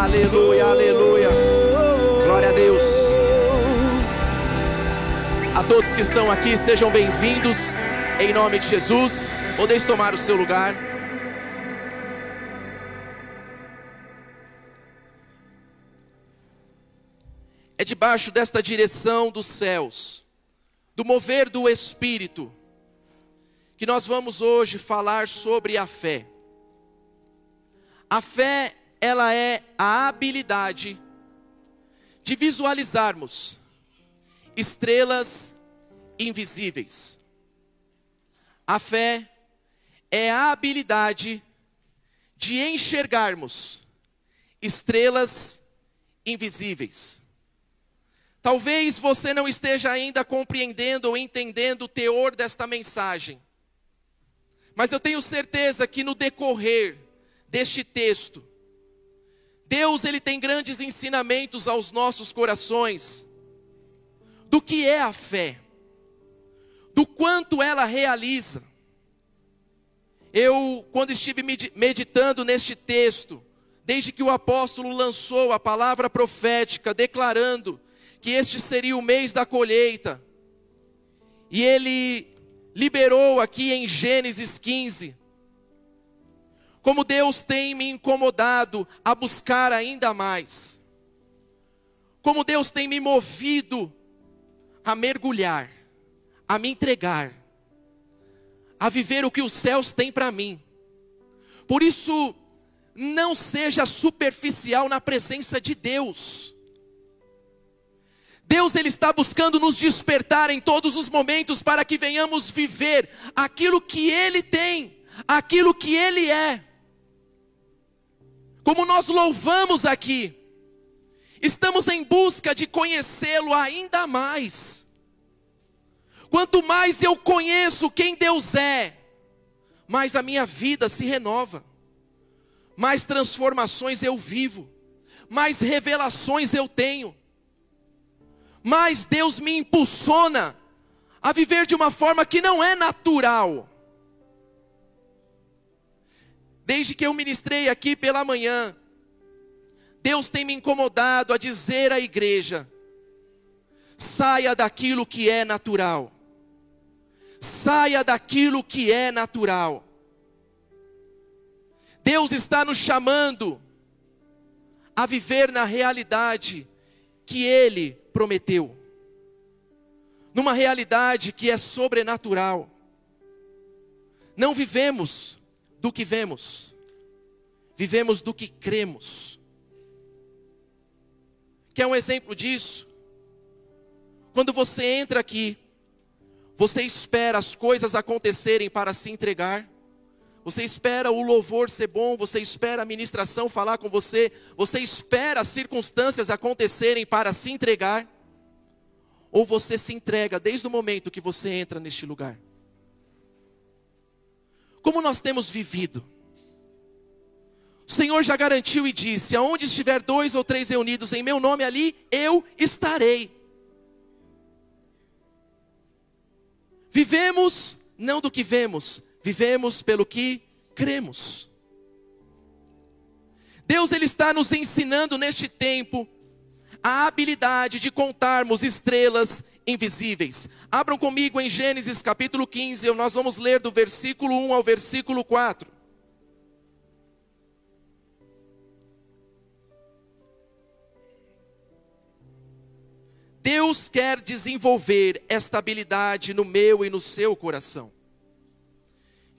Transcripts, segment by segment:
Aleluia, aleluia. Glória a Deus. A todos que estão aqui, sejam bem-vindos em nome de Jesus. Podeis tomar o seu lugar. É debaixo desta direção dos céus, do mover do Espírito, que nós vamos hoje falar sobre a fé. A fé, ela é a habilidade de visualizarmos estrelas invisíveis. A fé é a habilidade de enxergarmos estrelas invisíveis. Talvez você não esteja ainda compreendendo ou entendendo o teor desta mensagem. Mas eu tenho certeza que no decorrer deste texto, Deus ele tem grandes ensinamentos aos nossos corações do que é a fé, do quanto ela realiza. Eu, quando estive meditando neste texto, desde que o apóstolo lançou a palavra profética, declarando que este seria o mês da colheita. E ele liberou aqui em Gênesis 15 como Deus tem me incomodado a buscar ainda mais. Como Deus tem me movido a mergulhar, a me entregar, a viver o que os céus têm para mim. Por isso, não seja superficial na presença de Deus. Deus ele está buscando nos despertar em todos os momentos para que venhamos viver aquilo que ele tem, aquilo que ele é. Como nós louvamos aqui, estamos em busca de conhecê-lo ainda mais. Quanto mais eu conheço quem Deus é, mais a minha vida se renova, mais transformações eu vivo, mais revelações eu tenho mas Deus me impulsiona a viver de uma forma que não é natural. Desde que eu ministrei aqui pela manhã, Deus tem me incomodado a dizer à igreja: saia daquilo que é natural, saia daquilo que é natural. Deus está nos chamando a viver na realidade que Ele prometeu, numa realidade que é sobrenatural. Não vivemos do que vemos, vivemos do que cremos. Quer um exemplo disso? Quando você entra aqui, você espera as coisas acontecerem para se entregar. Você espera o louvor ser bom, você espera a ministração falar com você, você espera as circunstâncias acontecerem para se entregar, ou você se entrega desde o momento que você entra neste lugar? Como nós temos vivido? O Senhor já garantiu e disse: aonde estiver dois ou três reunidos em meu nome ali, eu estarei. Vivemos não do que vemos, vivemos pelo que cremos. Deus ele está nos ensinando neste tempo a habilidade de contarmos estrelas invisíveis. Abram comigo em Gênesis capítulo 15, nós vamos ler do versículo 1 ao versículo 4. Deus quer desenvolver esta habilidade no meu e no seu coração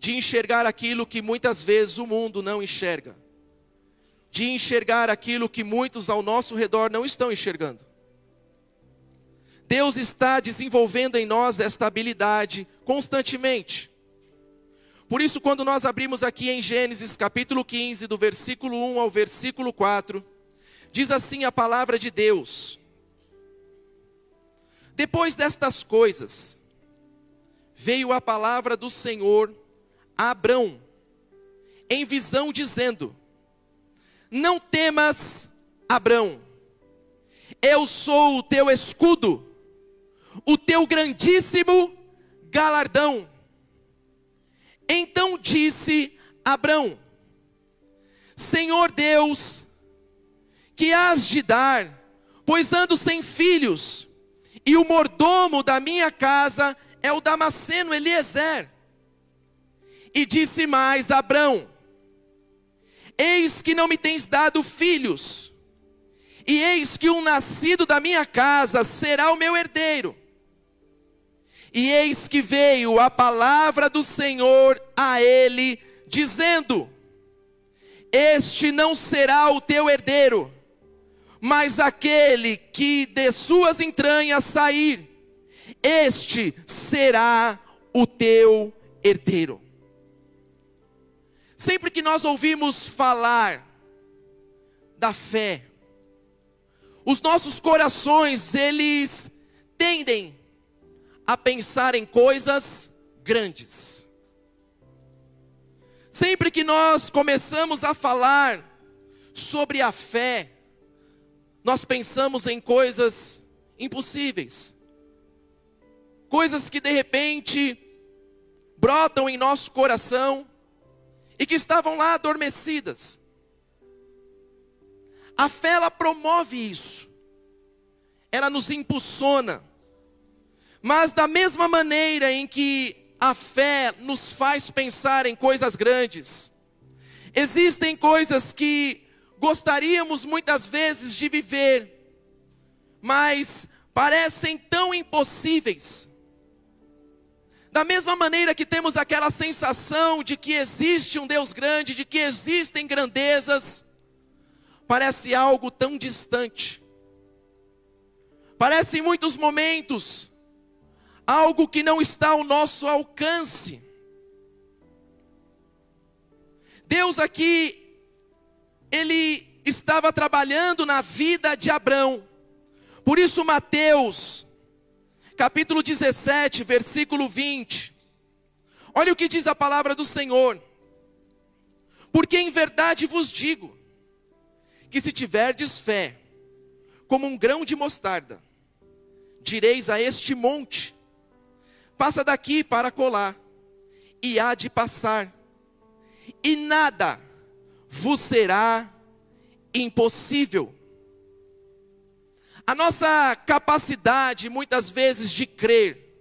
de enxergar aquilo que muitas vezes o mundo não enxerga, de enxergar aquilo que muitos ao nosso redor não estão enxergando. Deus está desenvolvendo em nós esta habilidade constantemente. Por isso, quando nós abrimos aqui em Gênesis capítulo 15, do versículo 1 ao versículo 4, diz assim a palavra de Deus: Depois destas coisas, veio a palavra do Senhor a Abrão, em visão, dizendo: Não temas, Abrão, eu sou o teu escudo, o teu grandíssimo galardão. Então disse Abrão: Senhor Deus, que hás de dar, pois ando sem filhos, e o mordomo da minha casa é o Damasceno Eliezer. E disse mais Abrão: Eis que não me tens dado filhos, e eis que um nascido da minha casa será o meu herdeiro. E eis que veio a palavra do Senhor a ele, dizendo: Este não será o teu herdeiro, mas aquele que de suas entranhas sair, este será o teu herdeiro. Sempre que nós ouvimos falar da fé, os nossos corações, eles tendem a pensar em coisas grandes. Sempre que nós começamos a falar sobre a fé, nós pensamos em coisas impossíveis, coisas que de repente brotam em nosso coração e que estavam lá adormecidas. A fé ela promove isso, ela nos impulsiona, mas da mesma maneira em que a fé nos faz pensar em coisas grandes, existem coisas que gostaríamos muitas vezes de viver, mas parecem tão impossíveis. Da mesma maneira que temos aquela sensação de que existe um Deus grande, de que existem grandezas, parece algo tão distante. Parece em muitos momentos algo que não está ao nosso alcance. Deus aqui, Ele estava trabalhando na vida de Abraão. Por isso, Mateus, capítulo 17, versículo 20. Olha o que diz a palavra do Senhor. Porque em verdade vos digo, que se tiverdes fé, como um grão de mostarda, direis a este monte: passa daqui para colar, e há de passar, e nada vos será impossível. A nossa capacidade, muitas vezes, de crer,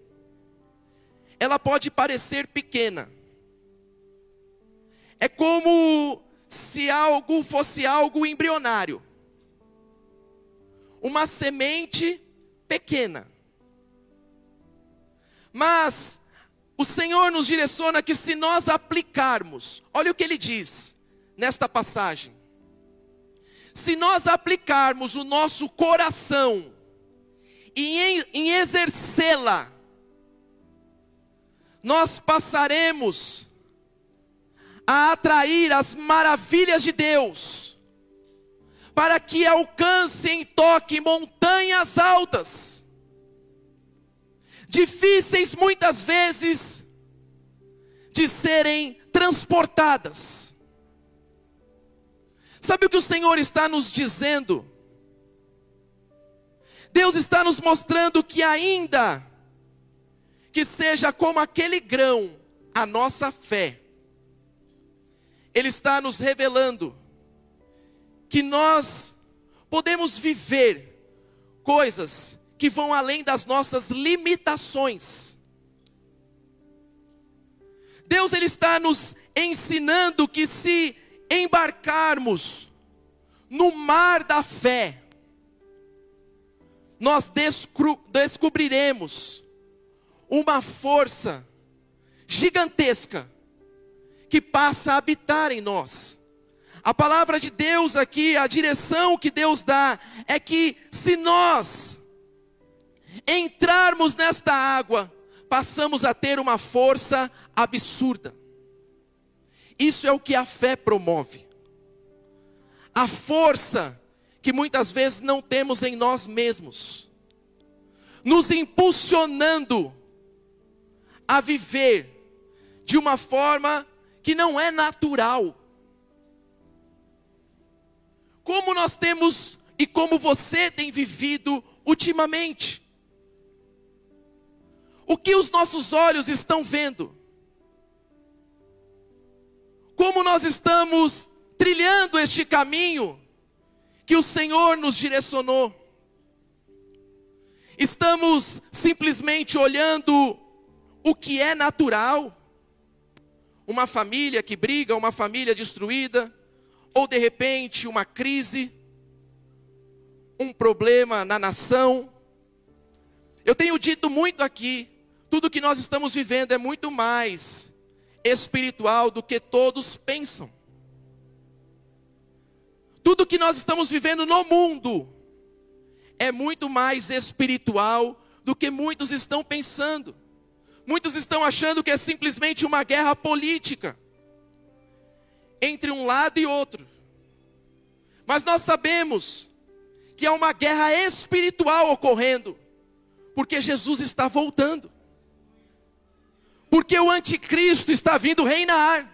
ela pode parecer pequena. É como se algo fosse algo embrionário. Uma semente pequena. Mas o Senhor nos direciona que se nós aplicarmos, olha o que ele diz nesta passagem. Se nós aplicarmos o nosso coração e em, em exercê-la, nós passaremos a atrair as maravilhas de Deus, para que alcancem e toquem montanhas altas difíceis muitas vezes de serem transportadas. Sabe o que o Senhor está nos dizendo? Deus está nos mostrando que ainda que seja como aquele grão a nossa fé, Ele está nos revelando que nós podemos viver coisas que vão além das nossas limitações. Deus ele está nos ensinando que se embarcarmos no mar da fé, nós descobriremos uma força gigantesca que passa a habitar em nós. A palavra de Deus aqui, a direção que Deus dá, é que se nós entrarmos nesta água, passamos a ter uma força absurda. Isso é o que a fé promove. A força que muitas vezes não temos em nós mesmos, nos impulsionando a viver de uma forma que não é natural. Como nós temos e como você tem vivido ultimamente. O que os nossos olhos estão vendo? Como nós estamos trilhando este caminho que o Senhor nos direcionou. Estamos simplesmente olhando o que é natural. Uma família que briga, uma família destruída, ou de repente uma crise, um problema na nação. Eu tenho dito muito aqui, tudo que nós estamos vivendo é muito mais espiritual do que todos pensam. Tudo que nós estamos vivendo no mundo é muito mais espiritual do que muitos estão pensando. Muitos estão achando que é simplesmente uma guerra política entre um lado e outro. Mas nós sabemos que é uma guerra espiritual ocorrendo, porque Jesus está voltando. Porque o anticristo está vindo reinar.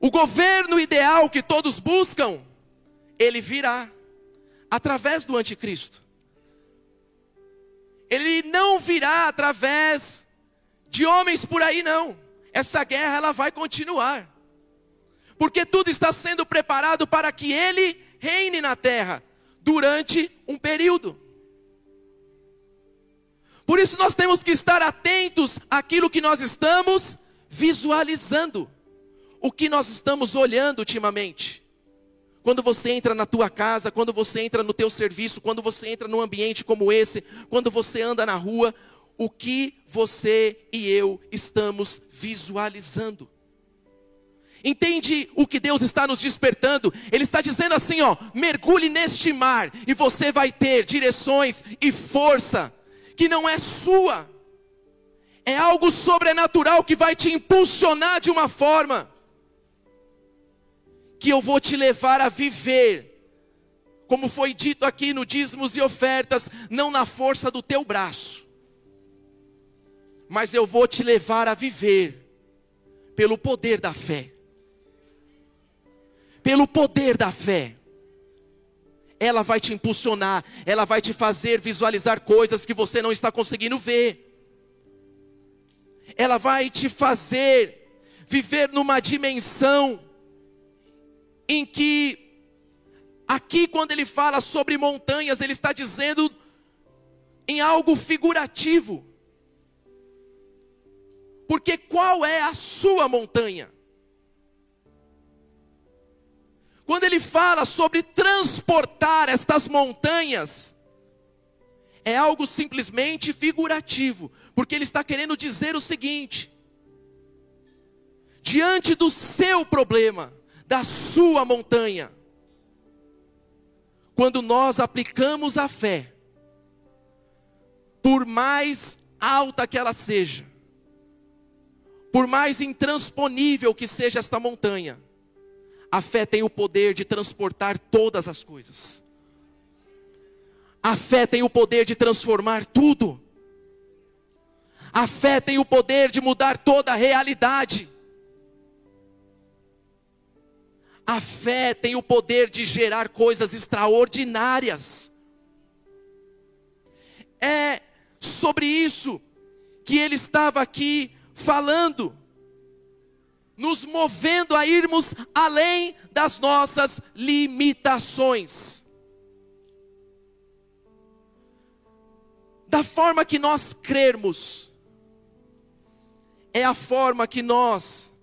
O governo ideal que todos buscam, ele virá através do anticristo. Ele não virá através de homens por aí não. Essa guerra ela vai continuar. Porque tudo está sendo preparado para que ele reine na terra durante um período. Por isso nós temos que estar atentos àquilo que nós estamos visualizando o que nós estamos olhando ultimamente. Quando você entra na tua casa, quando você entra no teu serviço, quando você entra num ambiente como esse, quando você anda na rua, o que você e eu estamos visualizando. Entende o que Deus está nos despertando? Ele está dizendo assim, ó, mergulhe neste mar e você vai ter direções e força que não é sua. É algo sobrenatural que vai te impulsionar de uma forma que eu vou te levar a viver, como foi dito aqui no dízimos e ofertas, não na força do teu braço, mas eu vou te levar a viver pelo poder da fé. Pelo poder da fé. Ela vai te impulsionar, ela vai te fazer visualizar coisas que você não está conseguindo ver. Ela vai te fazer viver numa dimensão em que, aqui, quando ele fala sobre montanhas, ele está dizendo em algo figurativo. Porque qual é a sua montanha? Quando ele fala sobre transportar estas montanhas, é algo simplesmente figurativo, porque ele está querendo dizer o seguinte: diante do seu problema, da sua montanha. Quando nós aplicamos a fé, por mais alta que ela seja, por mais intransponível que seja esta montanha, a fé tem o poder de transportar todas as coisas. A fé tem o poder de transformar tudo. A fé tem o poder de mudar toda a realidade. A fé tem o poder de gerar coisas extraordinárias. É sobre isso que ele estava aqui falando, nos movendo a irmos além das nossas limitações. Da forma que nós crermos, é a forma que nós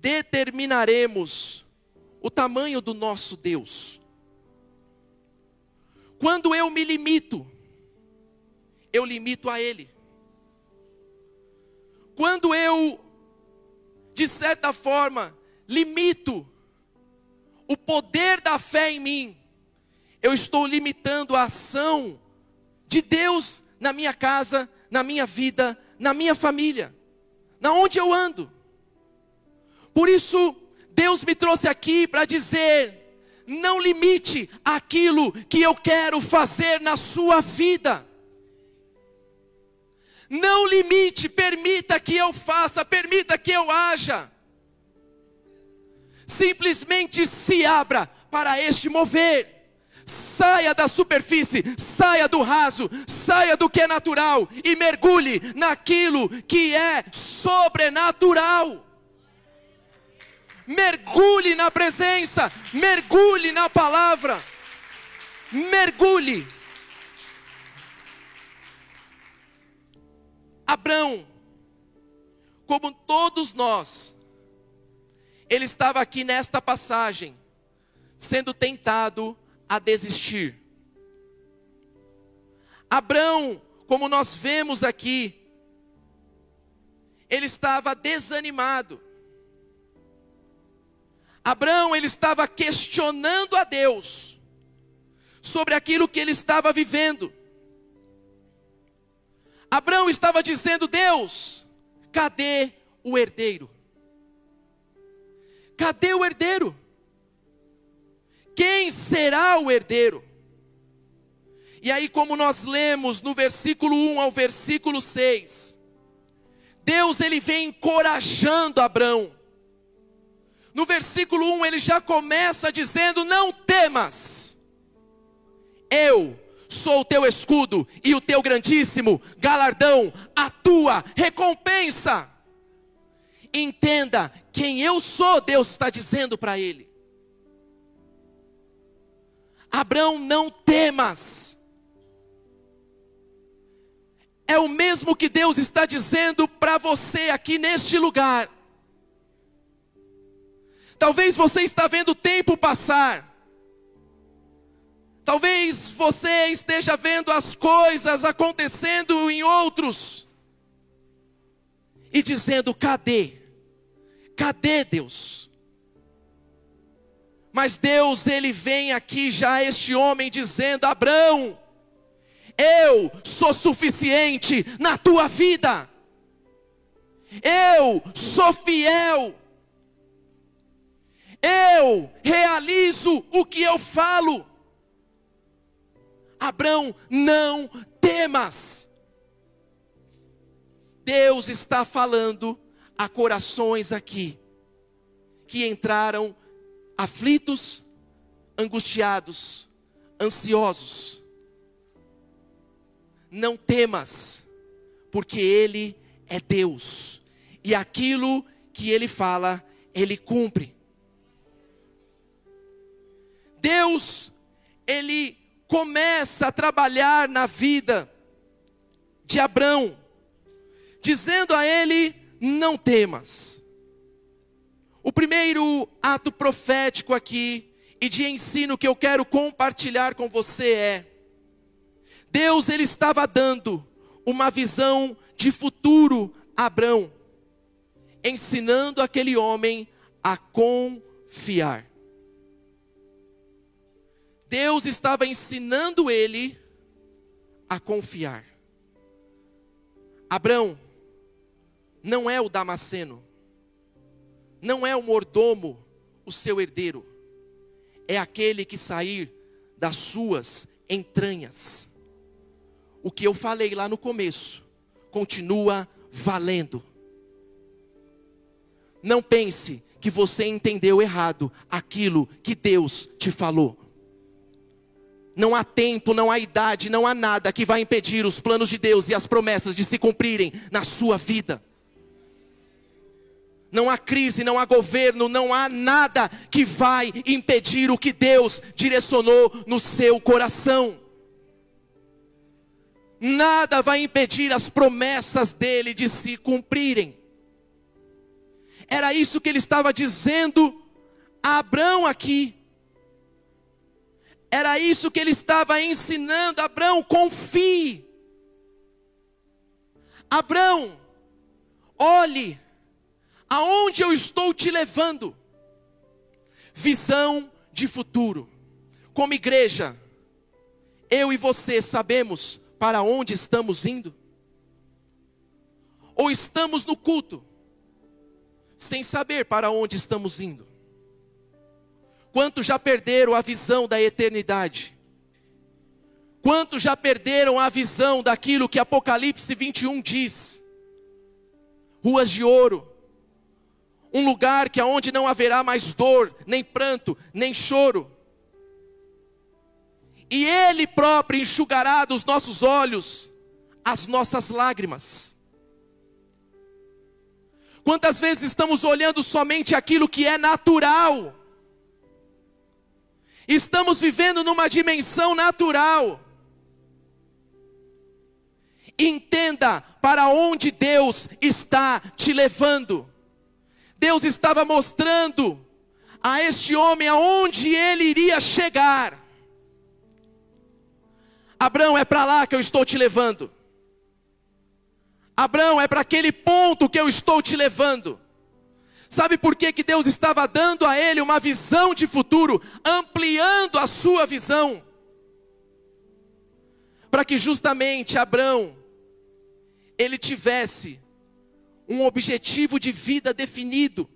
determinaremos o tamanho do nosso Deus. Quando eu me limito, eu limito a Ele. Quando eu, de certa forma, limito o poder da fé em mim, eu estou limitando a ação de Deus na minha casa, na minha vida, na minha família, na onde eu ando. Por isso, Deus me trouxe aqui para dizer: não limite aquilo que eu quero fazer na sua vida. Não limite, permita que eu faça, permita que eu haja. Simplesmente se abra para este mover. Saia da superfície, saia do raso, saia do que é natural e mergulhe naquilo que é sobrenatural mergulhe na presença, mergulhe na palavra, mergulhe. Abraão, como todos nós, ele estava aqui nesta passagem, sendo tentado a desistir. Abraão, como nós vemos aqui, ele estava desanimado. Abraão, ele estava questionando a Deus sobre aquilo que ele estava vivendo. Abraão estava dizendo: Deus, cadê o herdeiro? Cadê o herdeiro? Quem será o herdeiro? E aí, como nós lemos no versículo 1 ao versículo 6, Deus ele vem encorajando Abraão. No versículo 1 ele já começa dizendo: Não temas, eu sou o teu escudo e o teu grandíssimo galardão, a tua recompensa. Entenda quem eu sou, Deus está dizendo para ele. Abraão, não temas. É o mesmo que Deus está dizendo para você aqui neste lugar. Talvez você está vendo o tempo passar. Talvez você esteja vendo as coisas acontecendo em outros e dizendo: cadê? Cadê Deus? Mas Deus, ele vem aqui já este homem dizendo: Abraão, eu sou suficiente na tua vida. Eu sou fiel. Eu realizo o que eu falo. Abraão, não temas. Deus está falando há corações aqui que entraram aflitos, angustiados, ansiosos. Não temas, porque Ele é Deus, e aquilo que Ele fala, Ele cumpre. Deus, Ele começa a trabalhar na vida de Abrão, dizendo a ele: não temas. O primeiro ato profético aqui e de ensino que eu quero compartilhar com você é: Deus ele estava dando uma visão de futuro a Abrão, ensinando aquele homem a confiar. Deus estava ensinando ele a confiar. Abrão, não é o Damasceno, não é o mordomo o seu herdeiro, é aquele que sair das suas entranhas. O que eu falei lá no começo continua valendo. Não pense que você entendeu errado aquilo que Deus te falou. Não há tempo, não há idade, não há nada que vai impedir os planos de Deus e as promessas de se cumprirem na sua vida. Não há crise, não há governo, não há nada que vai impedir o que Deus direcionou no seu coração. Nada vai impedir as promessas dele de se cumprirem. Era isso que ele estava dizendo a Abraão aqui. Era isso que ele estava ensinando. Abraão, confie. Abraão, olhe aonde eu estou te levando. Visão de futuro. Como igreja, eu e você sabemos para onde estamos indo? Ou estamos no culto, sem saber para onde estamos indo? Quantos já perderam a visão da eternidade? Quantos já perderam a visão daquilo que Apocalipse 21 diz? Ruas de ouro, um lugar que aonde não haverá mais dor, nem pranto, nem choro. E ele próprio enxugará dos nossos olhos as nossas lágrimas. Quantas vezes estamos olhando somente aquilo que é natural? Estamos vivendo numa dimensão natural. Entenda para onde Deus está te levando. Deus estava mostrando a este homem aonde ele iria chegar. Abraão, é para lá que eu estou te levando. Abraão, é para aquele ponto que eu estou te levando. Sabe por que, que Deus estava dando a ele uma visão de futuro, ampliando a sua visão? Para que justamente Abraão, ele tivesse um objetivo de vida definido,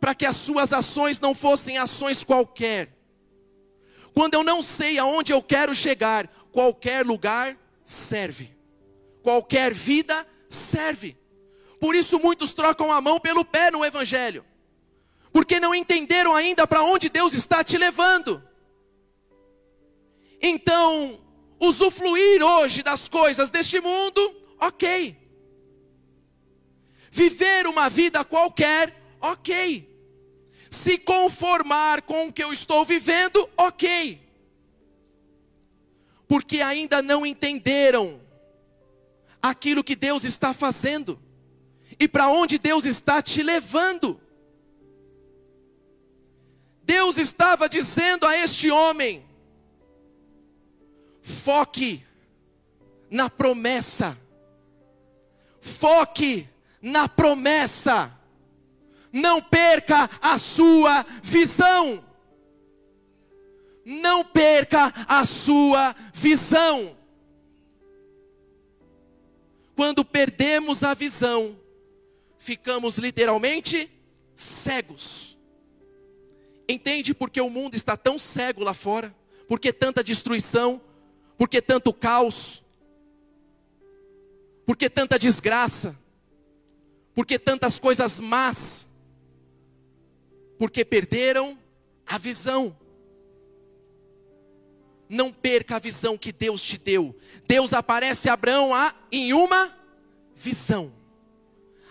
para que as suas ações não fossem ações qualquer. Quando eu não sei aonde eu quero chegar, qualquer lugar serve qualquer vida serve. Por isso muitos trocam a mão pelo pé no Evangelho, porque não entenderam ainda para onde Deus está te levando. Então, usufruir hoje das coisas deste mundo, ok. Viver uma vida qualquer, ok. Se conformar com o que eu estou vivendo, ok. Porque ainda não entenderam aquilo que Deus está fazendo e para onde Deus está te levando. Deus estava dizendo a este homem: foque na promessa, foque na promessa, não perca a sua visão, não perca a sua visão. Quando perdemos a visão, ficamos literalmente cegos. Entende por que o mundo está tão cego lá fora? Por que tanta destruição? Por que tanto caos? Por que tanta desgraça? Por que tantas coisas más? Porque perderam a visão. Não perca a visão que Deus te deu. Deus aparece a Abraão em uma visão.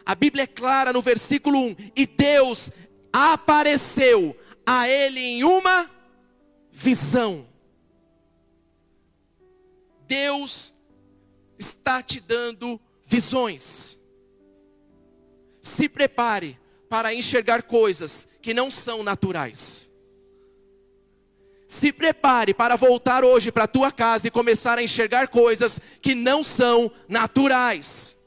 A Bíblia é clara no versículo 1: E Deus apareceu a ele em uma visão. Deus está te dando visões. Se prepare para enxergar coisas que não são naturais. Se prepare para voltar hoje para a tua casa e começar a enxergar coisas que não são naturais.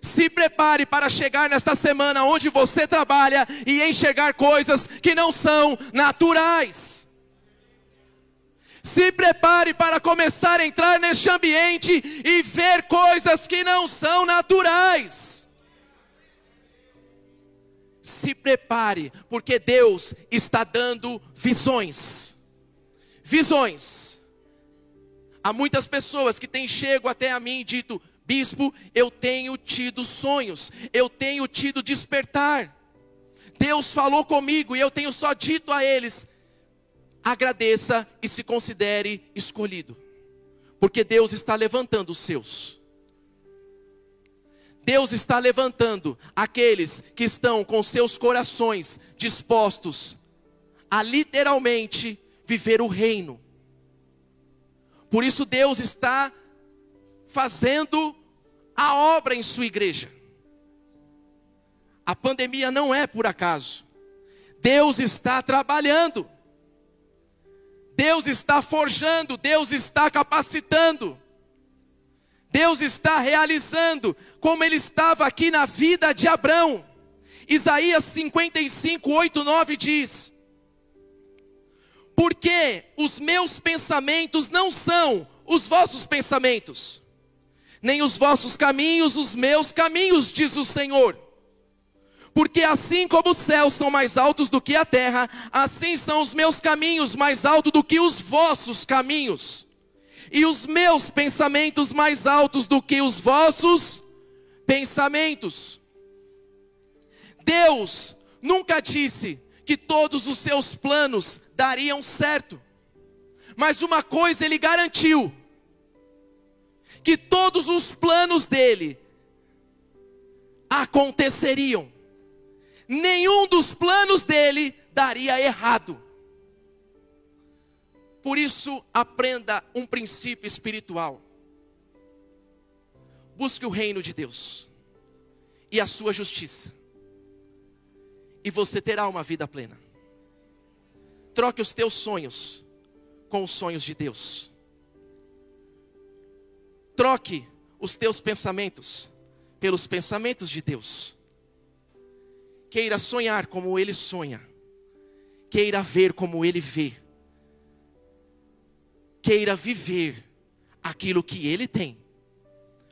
Se prepare para chegar nesta semana onde você trabalha e enxergar coisas que não são naturais. Se prepare para começar a entrar neste ambiente e ver coisas que não são naturais se prepare, porque Deus está dando visões. Visões. Há muitas pessoas que têm chego até a mim e dito: Bispo, eu tenho tido sonhos, eu tenho tido despertar. Deus falou comigo e eu tenho só dito a eles: agradeça e se considere escolhido, porque Deus está levantando os seus. Deus está levantando aqueles que estão com seus corações dispostos a literalmente viver o reino. Por isso, Deus está fazendo a obra em sua igreja. A pandemia não é por acaso. Deus está trabalhando. Deus está forjando, Deus está capacitando. Deus está realizando, como ele estava aqui na vida de Abraão. Isaías 55, 8, 9 diz: Porque os meus pensamentos não são os vossos pensamentos, nem os vossos caminhos os meus caminhos, diz o Senhor. Porque assim como os céus são mais altos do que a terra, assim são os meus caminhos mais altos do que os vossos caminhos e os meus pensamentos mais altos do que os vossos pensamentos. Deus nunca disse que todos os seus planos dariam certo, mas uma coisa ele garantiu: que todos os planos dele aconteceriam. Nenhum dos planos dele daria errado. Por isso, aprenda um princípio espiritual. Busque o reino de Deus e a sua justiça, e você terá uma vida plena. Troque os teus sonhos com os sonhos de Deus. Troque os teus pensamentos pelos pensamentos de Deus. Queira sonhar como Ele sonha, queira ver como Ele vê, queira viver aquilo que Ele tem,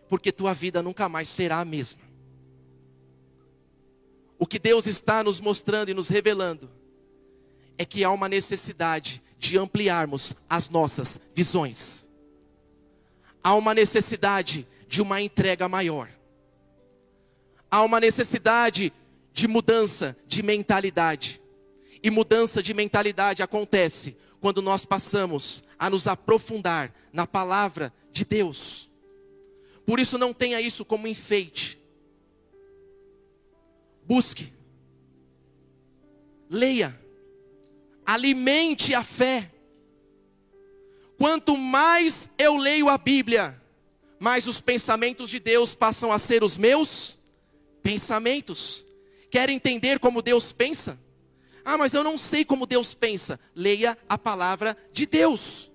porque tua vida nunca mais será a mesma. O que Deus está nos mostrando e nos revelando é que há uma necessidade de ampliarmos as nossas visões. Há uma necessidade de uma entrega maior. Há uma necessidade de mudança de mentalidade. E mudança de mentalidade acontece quando nós passamos a nos aprofundar na palavra de Deus. Por isso, não tenha isso como enfeite. Busque, leia, alimente a fé. Quanto mais eu leio a Bíblia, mais os pensamentos de Deus passam a ser os meus pensamentos. Quer entender como Deus pensa? Ah, mas eu não sei como Deus pensa. Leia a palavra de Deus.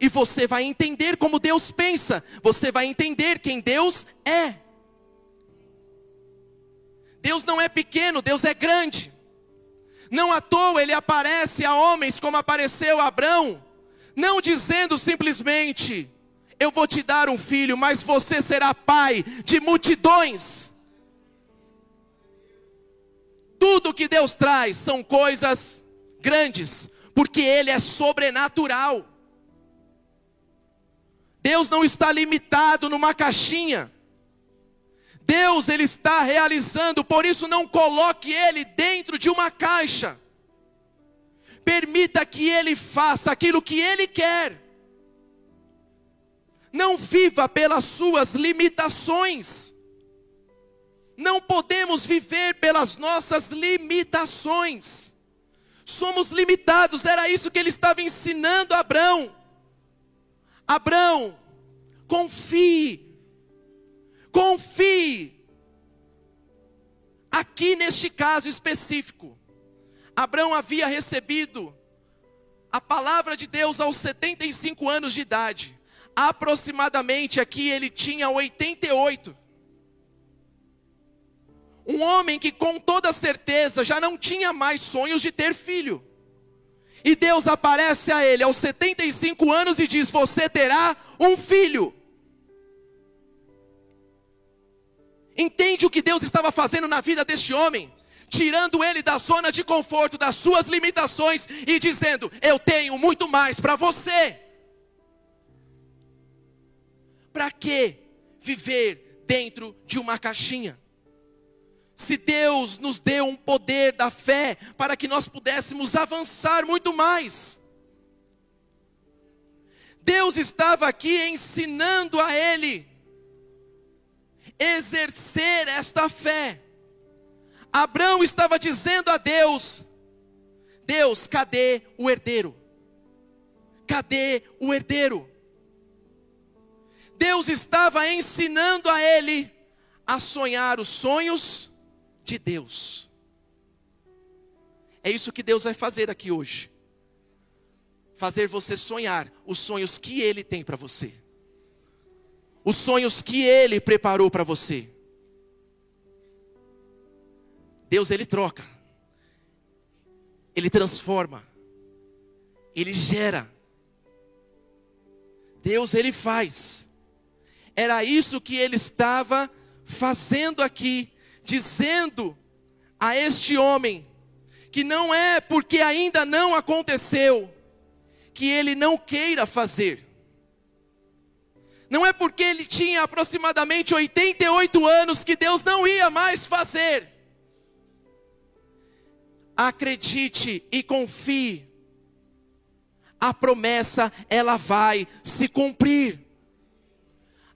E você vai entender como Deus pensa. Você vai entender quem Deus é. Deus não é pequeno, Deus é grande. Não à toa ele aparece a homens como apareceu a não dizendo simplesmente: Eu vou te dar um filho, mas você será pai de multidões. Tudo que Deus traz são coisas grandes, porque Ele é sobrenatural. Deus não está limitado numa caixinha. Deus ele está realizando, por isso não coloque ele dentro de uma caixa. Permita que ele faça aquilo que ele quer. Não viva pelas suas limitações. Não podemos viver pelas nossas limitações. Somos limitados, era isso que ele estava ensinando a Abraão. Abraão, confie, confie. Aqui neste caso específico, Abraão havia recebido a palavra de Deus aos 75 anos de idade. Aproximadamente aqui ele tinha 88. Um homem que com toda certeza já não tinha mais sonhos de ter filho. E Deus aparece a ele aos 75 anos e diz: Você terá um filho. Entende o que Deus estava fazendo na vida deste homem? Tirando ele da zona de conforto, das suas limitações e dizendo: Eu tenho muito mais para você. Para que viver dentro de uma caixinha? Se Deus nos deu um poder da fé para que nós pudéssemos avançar muito mais. Deus estava aqui ensinando a ele exercer esta fé. Abraão estava dizendo a Deus: Deus, cadê o herdeiro? Cadê o herdeiro? Deus estava ensinando a ele a sonhar os sonhos de Deus. É isso que Deus vai fazer aqui hoje. Fazer você sonhar os sonhos que Ele tem para você. Os sonhos que Ele preparou para você. Deus, Ele troca. Ele transforma. Ele gera. Deus, Ele faz. Era isso que Ele estava fazendo aqui dizendo a este homem que não é porque ainda não aconteceu que ele não queira fazer. Não é porque ele tinha aproximadamente 88 anos que Deus não ia mais fazer. Acredite e confie. A promessa ela vai se cumprir.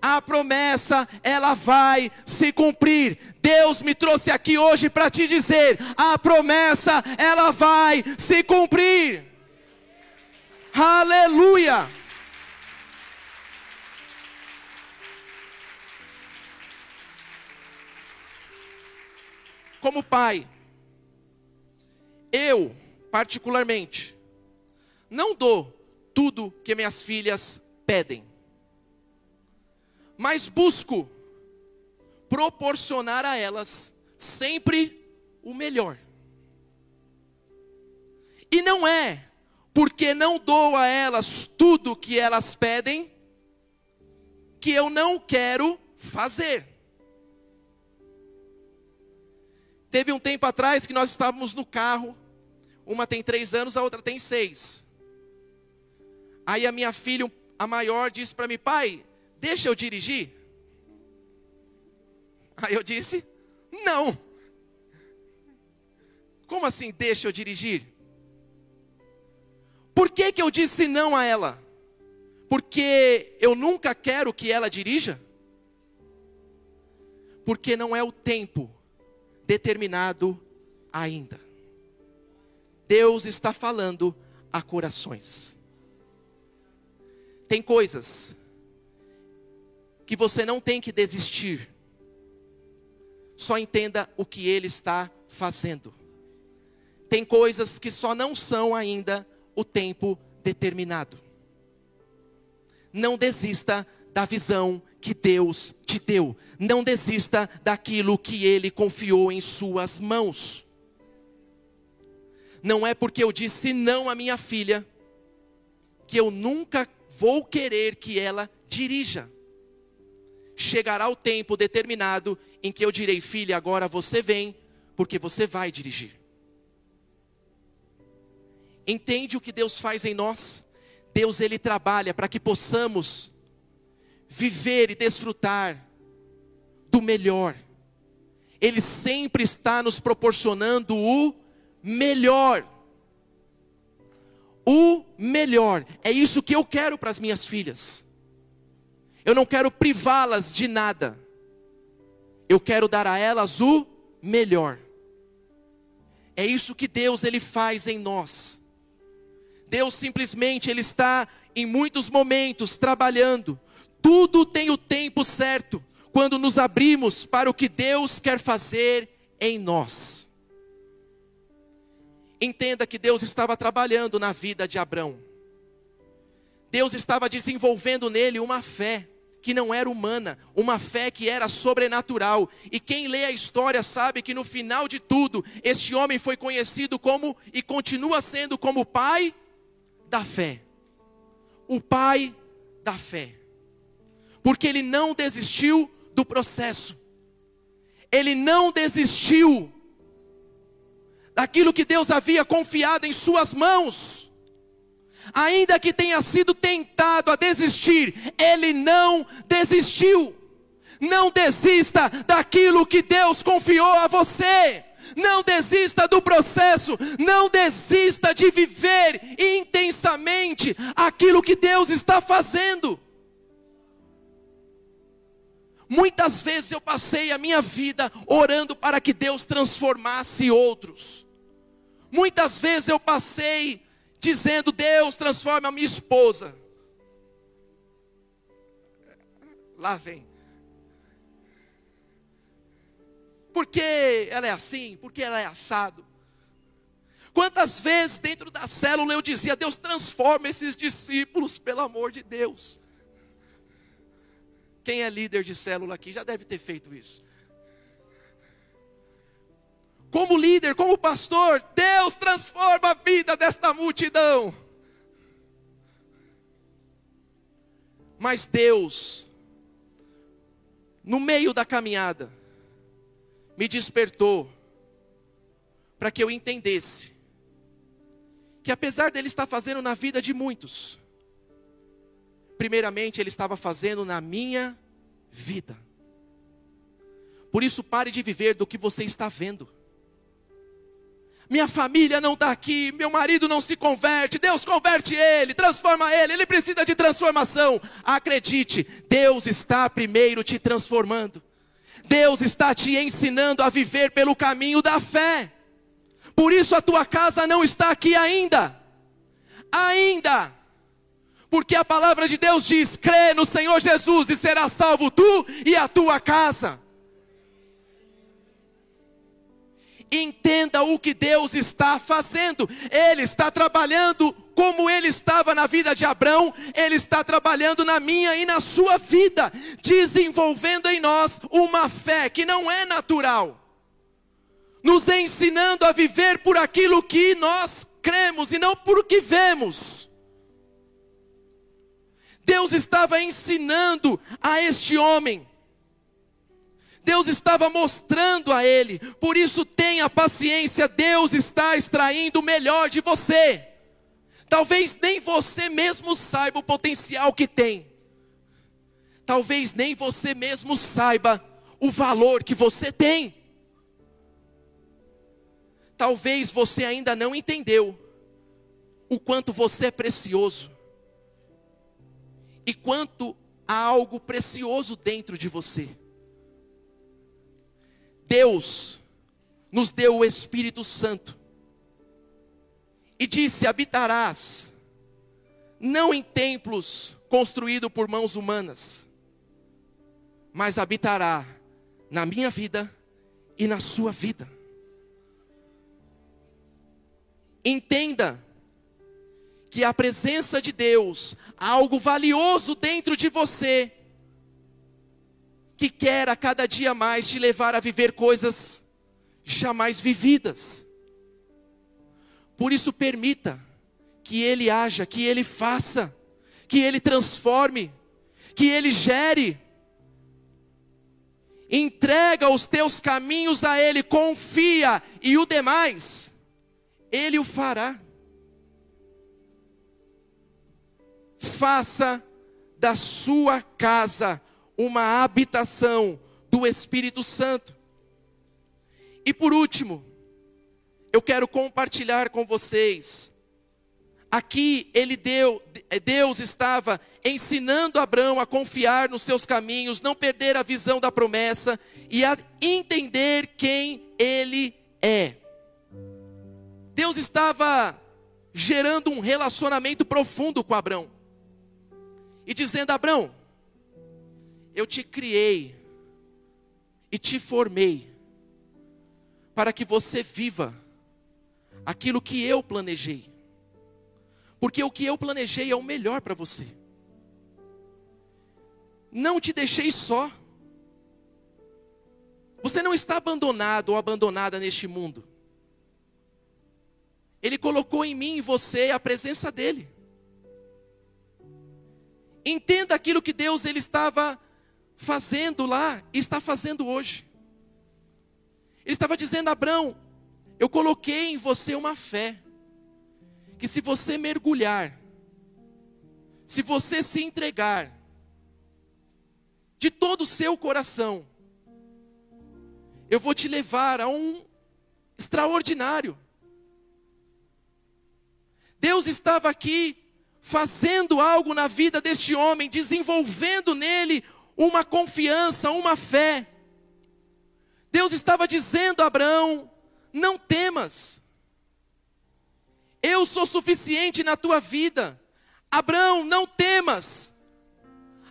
a promessa ela vai se cumprir. Deus me trouxe aqui hoje para te dizer: a promessa ela vai se cumprir. Aleluia! Como pai, particularmente, não dou tudo que minhas filhas pedem mas busco proporcionar a elas sempre o melhor. E não é porque não dou a elas tudo que elas pedem que eu não quero fazer. Teve um tempo atrás que nós estávamos no carro, uma tem três anos, a outra tem seis. Aí a minha filha, a maior, disse para mim, pai, Deixa eu dirigir? Aí eu disse: Não. Como assim, deixa eu dirigir? Por que, que eu disse não a ela? Porque eu nunca quero que ela dirija? Porque não é o tempo determinado ainda. Deus está falando a corações. Tem coisas que você não tem que desistir. Só entenda o que ele está fazendo. Tem coisas que só não são ainda o tempo determinado. Não desista da visão que Deus te deu. Não desista daquilo que ele confiou em suas mãos. Não é porque eu disse não à minha filha que eu nunca vou querer que ela dirija chegará o tempo determinado em que eu direi, filha, agora você vem, porque você vai dirigir. Entende o que Deus faz em nós? Deus ele trabalha para que possamos viver e desfrutar do melhor. Ele sempre está nos proporcionando o melhor. O melhor. É isso que eu quero para as minhas filhas. Eu não quero privá-las de nada. Eu quero dar a elas o melhor. É isso que Deus ele faz em nós. Deus simplesmente ele está em muitos momentos trabalhando. Tudo tem o tempo certo quando nos abrimos para o que Deus quer fazer em nós. Entenda que Deus estava trabalhando na vida de Abraão. Deus estava desenvolvendo nele uma fé que não era humana, uma fé que era sobrenatural. E quem lê a história sabe que no final de tudo, este homem foi conhecido como e continua sendo como o pai da fé. O pai da fé. Porque ele não desistiu do processo. Ele não desistiu daquilo que Deus havia confiado em suas mãos ainda que tenha sido tentado a desistir, ele não desistiu. Não desista daquilo que Deus confiou a você. Não desista do processo, não desista de viver intensamente aquilo que Deus está fazendo. Muitas vezes eu passei a minha vida orando para que Deus transformasse outros. Muitas vezes eu passei dizendo: Deus, transforma a minha esposa. Lá vem. Porque ela é assim, porque ela é assado. Quantas vezes dentro da célula eu dizia: Deus, transforma esses discípulos, pelo amor de Deus. Quem é líder de célula aqui já deve ter feito isso como líder, como pastor, Deus transforma a vida desta multidão. Mas Deus, no meio da caminhada, me despertou para que eu entendesse que apesar dele estar fazendo na vida de muitos, primeiramente ele estava fazendo na minha vida. Por isso pare de viver do que você está vendo. Minha família não está aqui, meu marido não se converte, Deus converte ele, transforma ele, ele precisa de transformação. Acredite, Deus está primeiro te transformando, Deus está te ensinando a viver pelo caminho da fé. Por isso a tua casa não está aqui ainda, ainda, porque a palavra de Deus diz: crê no Senhor Jesus e será salvo tu e a tua casa. Entenda o que Deus está fazendo. Ele está trabalhando como ele estava na vida de Abraão, ele está trabalhando na minha e na sua vida, desenvolvendo em nós uma fé que não é natural, nos ensinando a viver por aquilo que nós cremos e não por que vemos. Deus estava ensinando a este homem Deus estava mostrando a ele. Por isso tenha paciência, Deus está extraindo o melhor de você. Talvez nem você mesmo saiba o potencial que tem. Talvez nem você mesmo saiba o valor que você tem. Talvez você ainda não entendeu o quanto você é precioso e quanto há algo precioso dentro de você. Deus nos deu o Espírito Santo e disse: habitarás, não em templos construídos por mãos humanas, mas habitará na minha vida e na sua vida. Entenda que a presença de Deus, algo valioso dentro de você, que quer a cada dia mais te levar a viver coisas jamais vividas. Por isso, permita que Ele haja, que Ele faça, que Ele transforme, que Ele gere. Entrega os teus caminhos a Ele, confia, e o demais, Ele o fará. Faça da sua casa uma habitação do Espírito Santo. E por último, eu quero compartilhar com vocês. Aqui ele deu, Deus estava ensinando Abraão a confiar nos seus caminhos, não perder a visão da promessa e a entender quem ele é. Deus estava gerando um relacionamento profundo com Abraão e dizendo: Abraão, eu te criei e te formei para que você viva aquilo que eu planejei. Porque o que eu planejei é o melhor para você. Não te deixei só. Você não está abandonado ou abandonada neste mundo. Ele colocou em mim e você a presença dele. Entenda aquilo que Deus ele estava fazendo lá está fazendo hoje. Ele estava dizendo Abraão: Eu coloquei em você uma fé, que se você mergulhar, se você se entregar, de todo o seu coração, eu vou te levar a um extraordinário. Deus estava aqui fazendo algo na vida deste homem, desenvolvendo nele uma confiança, uma fé. Deus estava dizendo a Abraão: não temas, eu sou suficiente na tua vida. Abraão, não temas,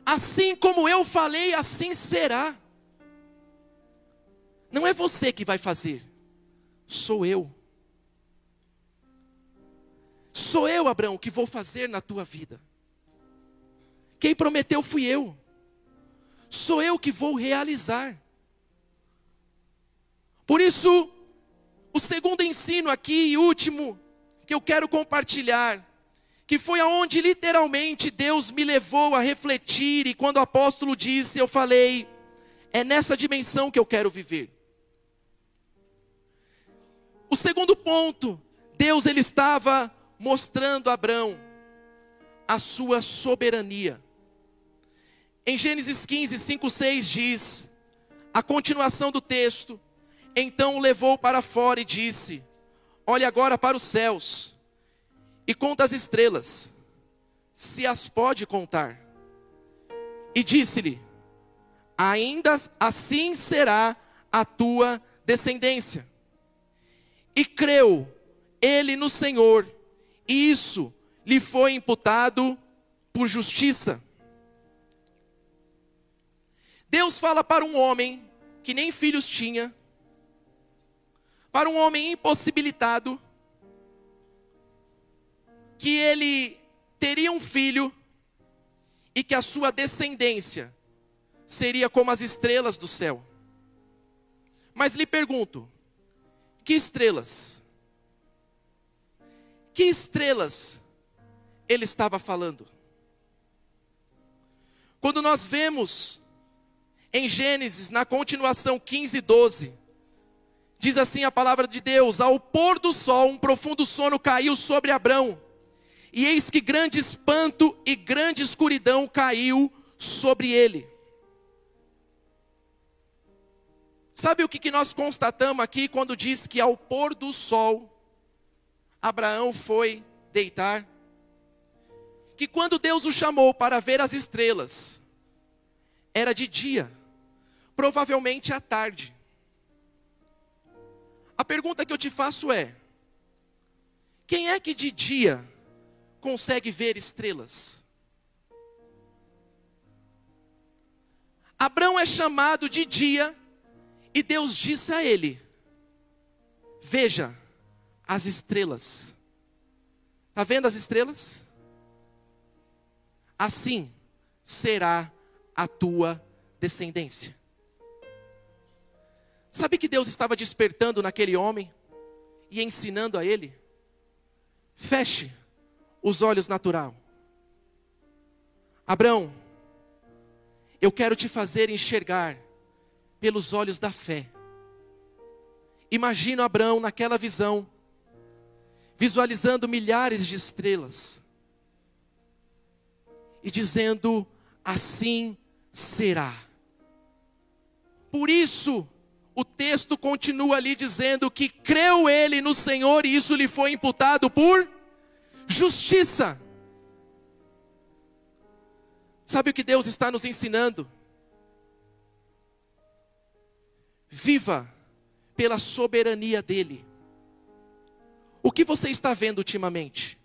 assim como eu falei, assim será. Não é você que vai fazer, sou eu. Sou eu, Abraão, que vou fazer na tua vida. Quem prometeu fui eu sou eu que vou realizar. Por isso, o segundo ensino aqui e último que eu quero compartilhar, que foi aonde literalmente Deus me levou a refletir e quando o apóstolo disse, eu falei, é nessa dimensão que eu quero viver. O segundo ponto, Deus ele estava mostrando a Abraão a sua soberania. Em Gênesis 15, 5, 6 diz, a continuação do texto: Então o levou para fora e disse: olhe agora para os céus e conta as estrelas, se as pode contar. E disse-lhe: Ainda assim será a tua descendência. E creu ele no Senhor, e isso lhe foi imputado por justiça. Deus fala para um homem que nem filhos tinha, para um homem impossibilitado, que ele teria um filho e que a sua descendência seria como as estrelas do céu. Mas lhe pergunto: que estrelas? Que estrelas ele estava falando? Quando nós vemos em Gênesis, na continuação 15 e 12, diz assim a palavra de Deus: Ao pôr do sol, um profundo sono caiu sobre Abrão, e eis que grande espanto e grande escuridão caiu sobre ele. Sabe o que, que nós constatamos aqui quando diz que ao pôr do sol, Abraão foi deitar? Que quando Deus o chamou para ver as estrelas, era de dia, provavelmente à tarde. A pergunta que eu te faço é: quem é que de dia consegue ver estrelas? Abraão é chamado de dia e Deus disse a ele: Veja as estrelas. Está vendo as estrelas? Assim será a tua descendência. Sabe que Deus estava despertando naquele homem e ensinando a ele? Feche os olhos natural. Abraão, eu quero te fazer enxergar pelos olhos da fé. Imagino Abraão naquela visão, visualizando milhares de estrelas e dizendo: assim será. Por isso, o texto continua ali dizendo que creu ele no Senhor e isso lhe foi imputado por justiça. Sabe o que Deus está nos ensinando? Viva pela soberania dEle. O que você está vendo ultimamente?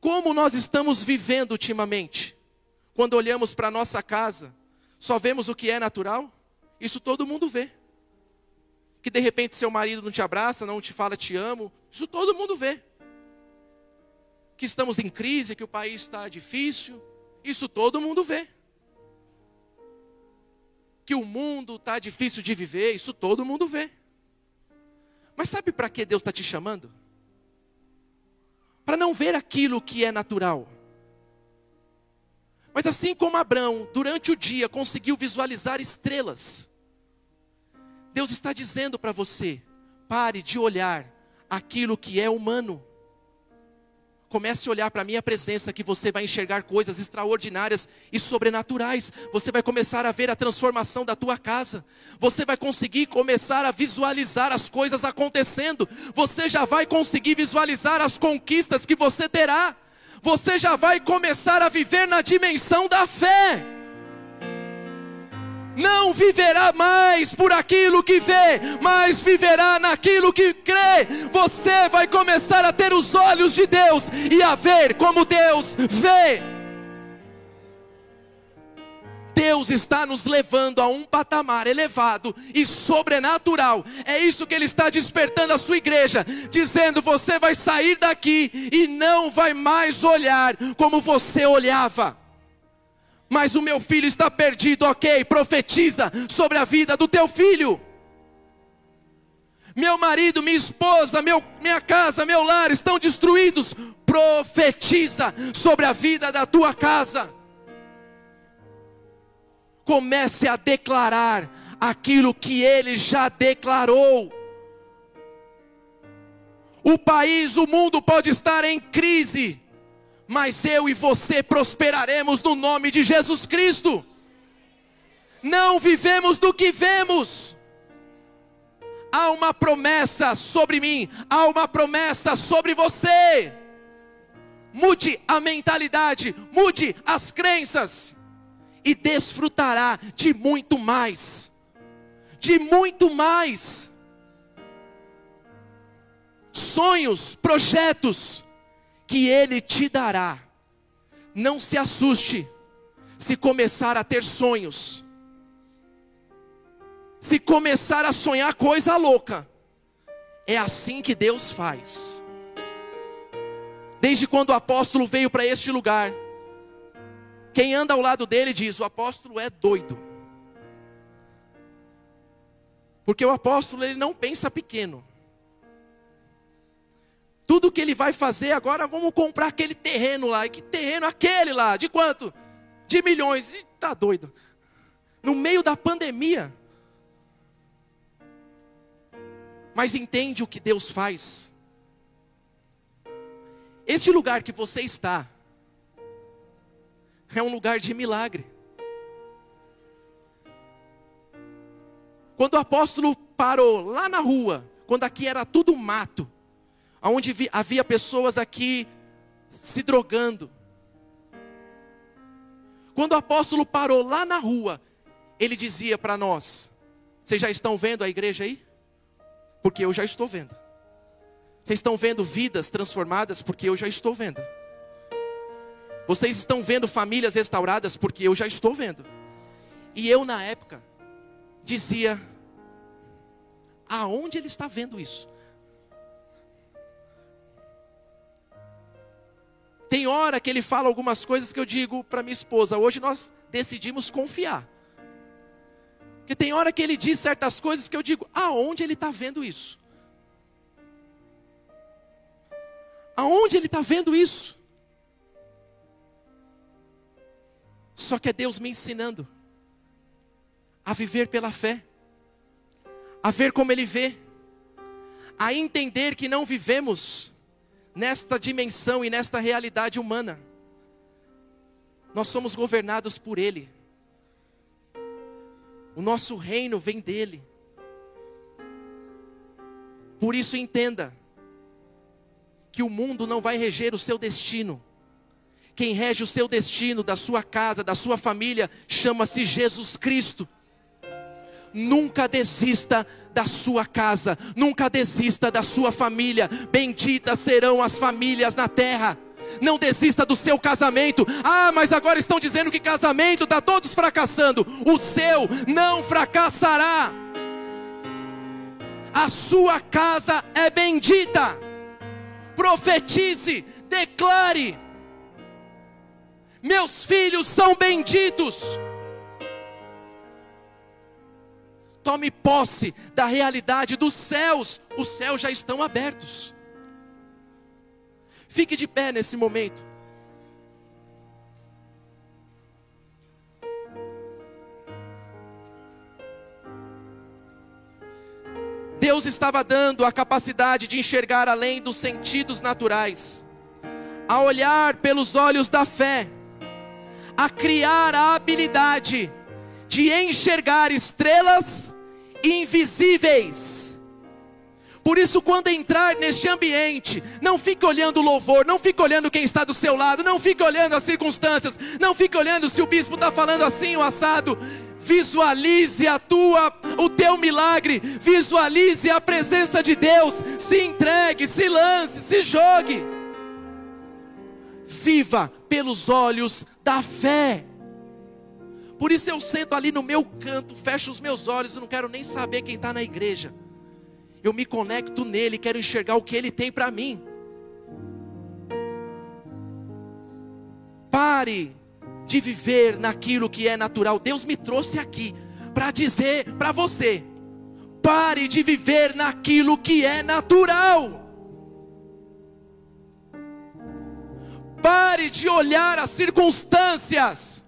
Como nós estamos vivendo ultimamente? Quando olhamos para a nossa casa, só vemos o que é natural? Isso todo mundo vê. Que de repente seu marido não te abraça, não te fala te amo, isso todo mundo vê. Que estamos em crise, que o país está difícil, isso todo mundo vê que o mundo está difícil de viver, isso todo mundo vê. Mas sabe para que Deus está te chamando? Para não ver aquilo que é natural. Mas assim como Abraão, durante o dia, conseguiu visualizar estrelas, Deus está dizendo para você: pare de olhar aquilo que é humano. Comece a olhar para a minha presença, que você vai enxergar coisas extraordinárias e sobrenaturais. Você vai começar a ver a transformação da tua casa. Você vai conseguir começar a visualizar as coisas acontecendo. Você já vai conseguir visualizar as conquistas que você terá. Você já vai começar a viver na dimensão da fé não viverá mais por aquilo que vê, mas viverá naquilo que crê. Você vai começar a ter os olhos de Deus e a ver como Deus vê. Deus está nos levando a um patamar elevado e sobrenatural. É isso que Ele está despertando a sua igreja, dizendo: você vai sair daqui e não vai mais olhar como você olhava mas o meu filho está perdido, ok, profetiza sobre a vida do teu filho. Meu marido, minha esposa, meu, minha casa, meu lar estão destruídos. Profetiza sobre a vida da tua casa. Comece a declarar aquilo que ele já declarou. O país, o mundo pode estar em crise, mas eu e você prosperaremos no nome de Jesus Cristo. Não vivemos do que vemos. há uma promessa sobre mim, há uma promessa sobre você. Mude a mentalidade, mude as crenças e desfrutará de muito mais. De muito mais. Sonhos, projetos que Ele te dará. Não se assuste se começar a ter sonhos. Se começar a sonhar coisa louca. É assim que Deus faz. Desde quando o apóstolo veio para este lugar, quem anda ao lado dele diz: o apóstolo é doido. Porque o apóstolo ele não pensa pequeno. Tudo que ele vai fazer agora, vamos comprar aquele terreno lá. E que terreno aquele lá? De quanto? De milhões. E tá doido. No meio da pandemia. Mas entende o que Deus faz. Este lugar que você está é um lugar de milagre. Quando o apóstolo parou lá na rua, quando aqui era tudo mato, onde havia pessoas aqui se drogando. Quando o apóstolo parou lá na rua, ele dizia para nós: Vocês já estão vendo a igreja aí? Porque eu já estou vendo. Vocês estão vendo vidas transformadas? Porque eu já estou vendo. Vocês estão vendo famílias restauradas? Porque eu já estou vendo. E eu, na época, dizia: aonde ele está vendo isso? Tem hora que ele fala algumas coisas que eu digo para minha esposa: hoje nós decidimos confiar. Porque tem hora que ele diz certas coisas que eu digo: aonde ele está vendo isso? Aonde ele está vendo isso? Só que é Deus me ensinando a viver pela fé, a ver como Ele vê, a entender que não vivemos nesta dimensão e nesta realidade humana. Nós somos governados por Ele. O nosso reino vem dele. Por isso entenda que o mundo não vai reger o seu destino. Quem rege o seu destino, da sua casa, da sua família, chama-se Jesus Cristo. Nunca desista da sua casa, nunca desista da sua família. Benditas serão as famílias na terra. Não desista do seu casamento. Ah, mas agora estão dizendo que casamento está todos fracassando. O seu não fracassará. A sua casa é bendita profetize, declare: Meus filhos são benditos. Tome posse da realidade dos céus, os céus já estão abertos. Fique de pé nesse momento. Deus estava dando a capacidade de enxergar além dos sentidos naturais, a olhar pelos olhos da fé, a criar a habilidade de enxergar estrelas invisíveis. Por isso, quando entrar neste ambiente, não fique olhando o louvor, não fique olhando quem está do seu lado, não fique olhando as circunstâncias, não fique olhando se o bispo está falando assim ou assado. Visualize a tua, o teu milagre, visualize a presença de Deus, se entregue, se lance, se jogue. Viva pelos olhos da fé. Por isso eu sento ali no meu canto, fecho os meus olhos, e não quero nem saber quem está na igreja. Eu me conecto nele, quero enxergar o que ele tem para mim. Pare de viver naquilo que é natural. Deus me trouxe aqui para dizer para você: pare de viver naquilo que é natural. Pare de olhar as circunstâncias.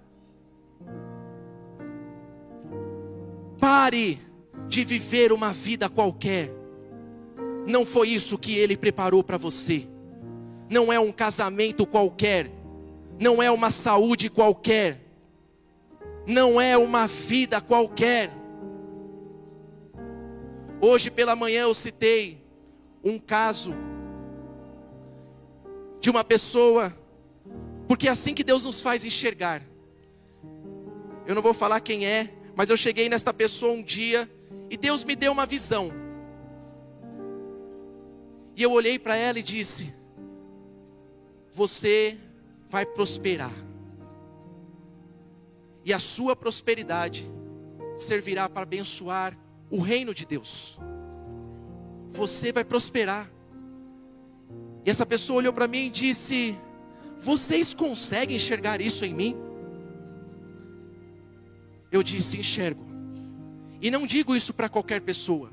Pare de viver uma vida qualquer. Não foi isso que ele preparou para você. Não é um casamento qualquer não é uma saúde qualquer, não é uma vida qualquer. Hoje pela manhã eu citei um caso de uma pessoa, porque é assim que Deus nos faz enxergar. Eu não vou falar quem é, mas eu cheguei nesta pessoa um dia e Deus me deu uma visão. E eu olhei para ela e disse: Você vai prosperar. E a sua prosperidade servirá para abençoar o reino de Deus. Você vai prosperar. E essa pessoa olhou para mim e disse: Vocês conseguem enxergar isso em mim? Eu disse: Enxergo. E não digo isso para qualquer pessoa,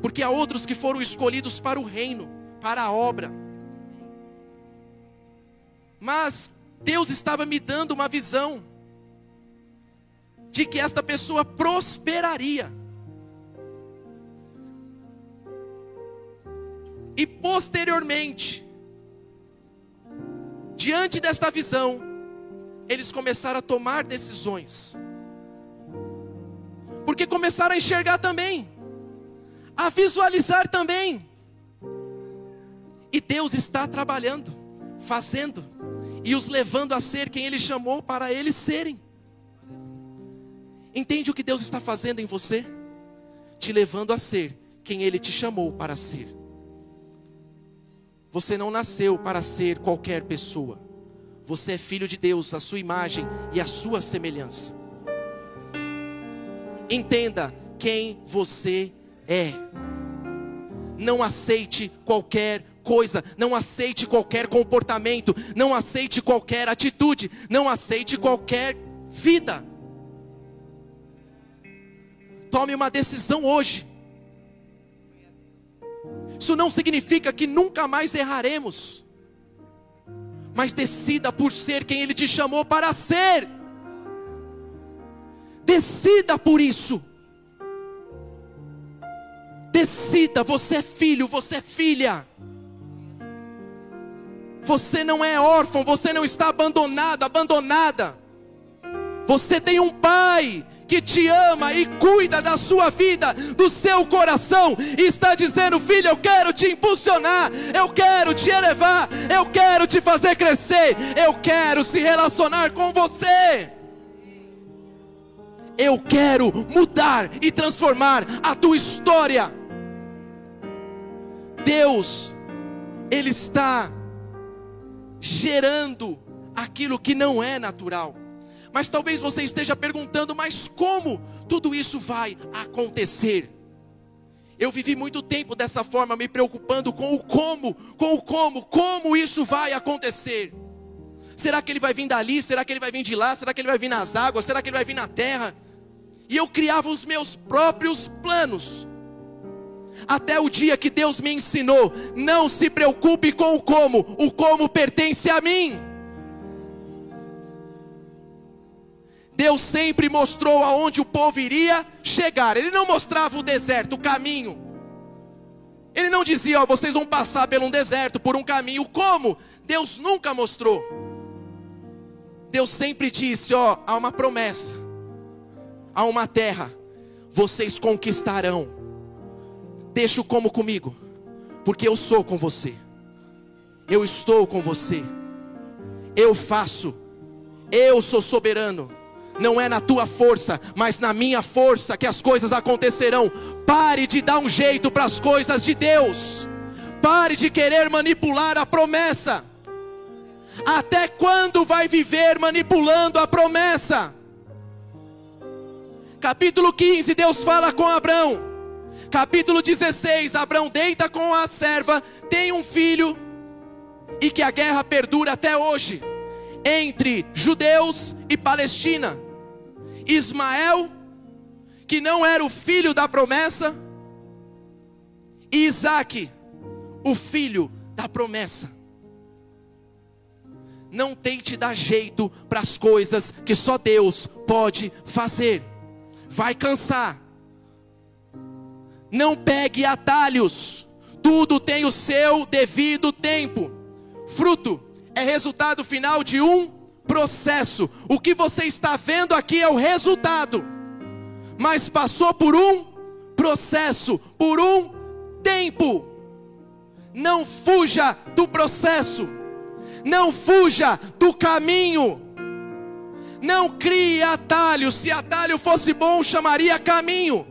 porque há outros que foram escolhidos para o reino, para a obra. Mas Deus estava me dando uma visão de que esta pessoa prosperaria. E posteriormente, diante desta visão, eles começaram a tomar decisões. Porque começaram a enxergar também, a visualizar também. E Deus está trabalhando, fazendo e os levando a ser quem Ele chamou para eles serem. Entende o que Deus está fazendo em você? Te levando a ser quem Ele te chamou para ser. Você não nasceu para ser qualquer pessoa. Você é filho de Deus, a sua imagem e a sua semelhança. Entenda quem você é. Não aceite qualquer coisa, não aceite qualquer comportamento, não aceite qualquer atitude, não aceite qualquer vida. Tome uma decisão hoje. Isso não significa que nunca mais erraremos. Mas decida por ser quem Ele te chamou para ser. Decida por isso. Decida, você é filho, você é filha. Você não é órfão, você não está abandonado, abandonada. Você tem um pai que te ama e cuida da sua vida, do seu coração, e está dizendo: Filho, eu quero te impulsionar, eu quero te elevar, eu quero te fazer crescer, eu quero se relacionar com você. Eu quero mudar e transformar a tua história. Deus, Ele está gerando aquilo que não é natural. Mas talvez você esteja perguntando, mas como tudo isso vai acontecer? Eu vivi muito tempo dessa forma, me preocupando com o como, com o como, como isso vai acontecer. Será que ele vai vir dali? Será que ele vai vir de lá? Será que ele vai vir nas águas? Será que ele vai vir na terra? E eu criava os meus próprios planos. Até o dia que Deus me ensinou: não se preocupe com o como, o como pertence a mim. Deus sempre mostrou aonde o povo iria chegar. Ele não mostrava o deserto, o caminho. Ele não dizia, ó, vocês vão passar por um deserto, por um caminho. Como? Deus nunca mostrou. Deus sempre disse, ó, há uma promessa. Há uma terra. Vocês conquistarão. Deixa o como comigo, porque eu sou com você. Eu estou com você. Eu faço. Eu sou soberano não é na tua força, mas na minha força que as coisas acontecerão. Pare de dar um jeito para as coisas de Deus. Pare de querer manipular a promessa. Até quando vai viver manipulando a promessa? Capítulo 15, Deus fala com Abraão. Capítulo 16, Abraão deita com a serva, tem um filho, e que a guerra perdura até hoje entre judeus e Palestina. Ismael, que não era o filho da promessa, e Isaac, o filho da promessa. Não tente dar jeito para as coisas que só Deus pode fazer. Vai cansar. Não pegue atalhos. Tudo tem o seu devido tempo. Fruto é resultado final de um processo. O que você está vendo aqui é o resultado, mas passou por um processo por um tempo. Não fuja do processo. Não fuja do caminho. Não crie atalho. Se atalho fosse bom, chamaria caminho.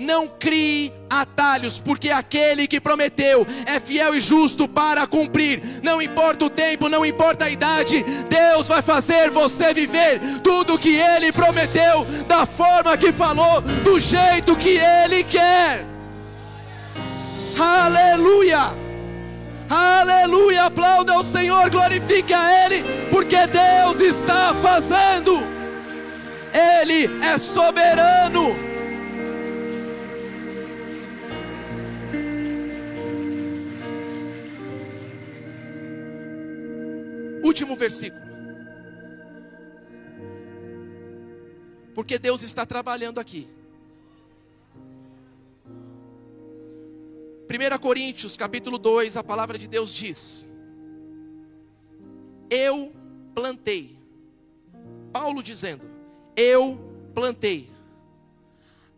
Não crie atalhos, porque aquele que prometeu é fiel e justo para cumprir. Não importa o tempo, não importa a idade, Deus vai fazer você viver tudo o que ele prometeu, da forma que falou, do jeito que ele quer. Aleluia! Aleluia! Aplauda o Senhor, glorifique a Ele, porque Deus está fazendo. Ele é soberano. Último versículo. Porque Deus está trabalhando aqui. 1 Coríntios, capítulo 2, a palavra de Deus diz: Eu plantei. Paulo dizendo: Eu plantei.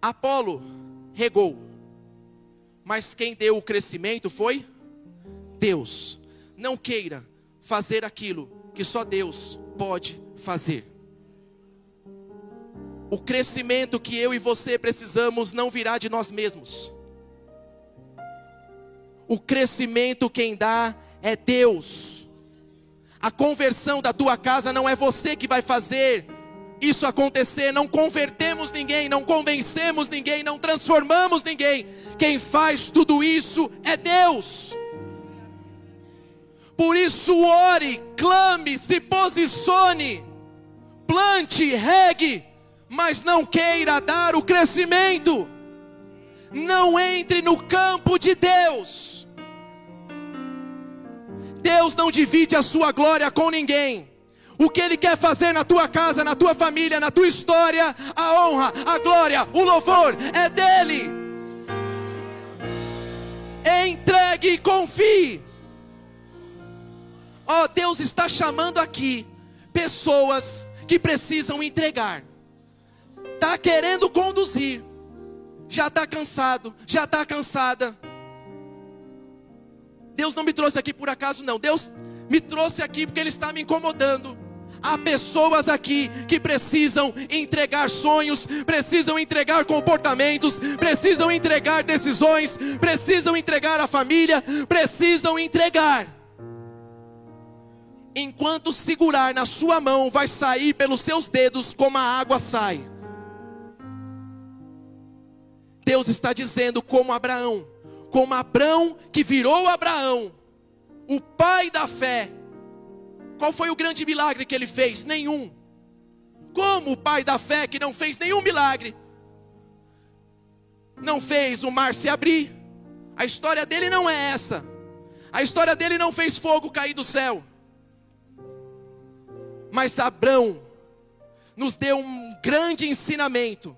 Apolo regou. Mas quem deu o crescimento foi Deus. Não queira fazer aquilo que só Deus pode fazer. O crescimento que eu e você precisamos não virá de nós mesmos. O crescimento quem dá é Deus. A conversão da tua casa não é você que vai fazer isso acontecer. Não convertemos ninguém, não convencemos ninguém, não transformamos ninguém. Quem faz tudo isso é Deus. Por isso, ore, clame, se posicione, plante, regue, mas não queira dar o crescimento. Não entre no campo de Deus. Deus não divide a sua glória com ninguém. O que Ele quer fazer na tua casa, na tua família, na tua história, a honra, a glória, o louvor é dele. Entregue e confie. Ó, oh, Deus está chamando aqui pessoas que precisam entregar. Tá querendo conduzir. Já está cansado, já está cansada. Deus não me trouxe aqui por acaso não. Deus me trouxe aqui porque ele está me incomodando. Há pessoas aqui que precisam entregar sonhos, precisam entregar comportamentos, precisam entregar decisões, precisam entregar a família, precisam entregar enquanto segurar na sua mão, vai sair pelos seus dedos como a água sai. Deus está dizendo, como Abraão, como Abraão que virou Abraão, o pai da fé. Qual foi o grande milagre que ele fez? Nenhum. Como o pai da fé que não fez nenhum milagre, não fez o mar se abrir. A história dele não é essa. A história dele não fez fogo cair do céu. Mas Abrão nos deu um grande ensinamento,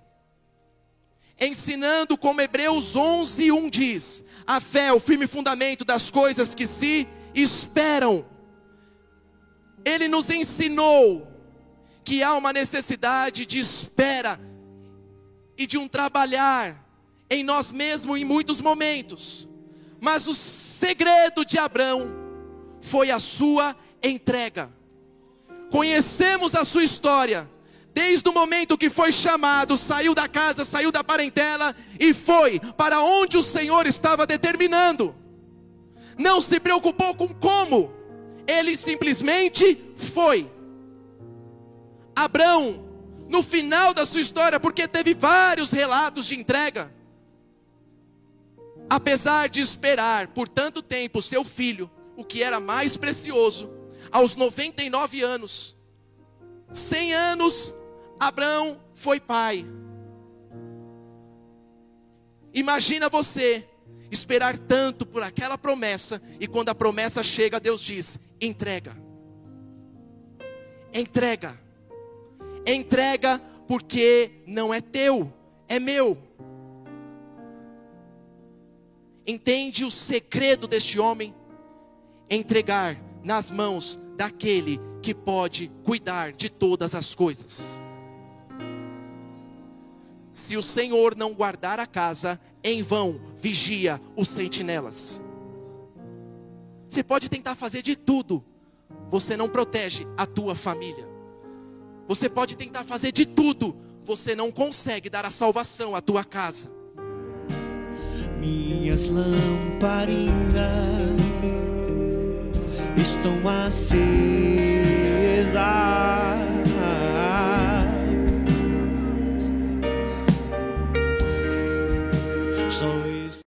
ensinando como Hebreus 11, 1 diz: a fé é o firme fundamento das coisas que se esperam. Ele nos ensinou que há uma necessidade de espera e de um trabalhar em nós mesmos em muitos momentos. Mas o segredo de Abraão foi a sua entrega. Conhecemos a sua história. Desde o momento que foi chamado, saiu da casa, saiu da parentela e foi para onde o Senhor estava determinando. Não se preocupou com como, ele simplesmente foi. Abraão, no final da sua história, porque teve vários relatos de entrega, apesar de esperar por tanto tempo seu filho, o que era mais precioso, aos 99 anos. 100 anos, Abraão foi pai. Imagina você esperar tanto por aquela promessa e quando a promessa chega, Deus diz: entrega. Entrega. Entrega porque não é teu, é meu. Entende o segredo deste homem? Entregar nas mãos daquele que pode cuidar de todas as coisas. Se o Senhor não guardar a casa, em vão vigia os sentinelas. Você pode tentar fazer de tudo, você não protege a tua família. Você pode tentar fazer de tudo, você não consegue dar a salvação à tua casa. Minhas lamparinas estão acesas.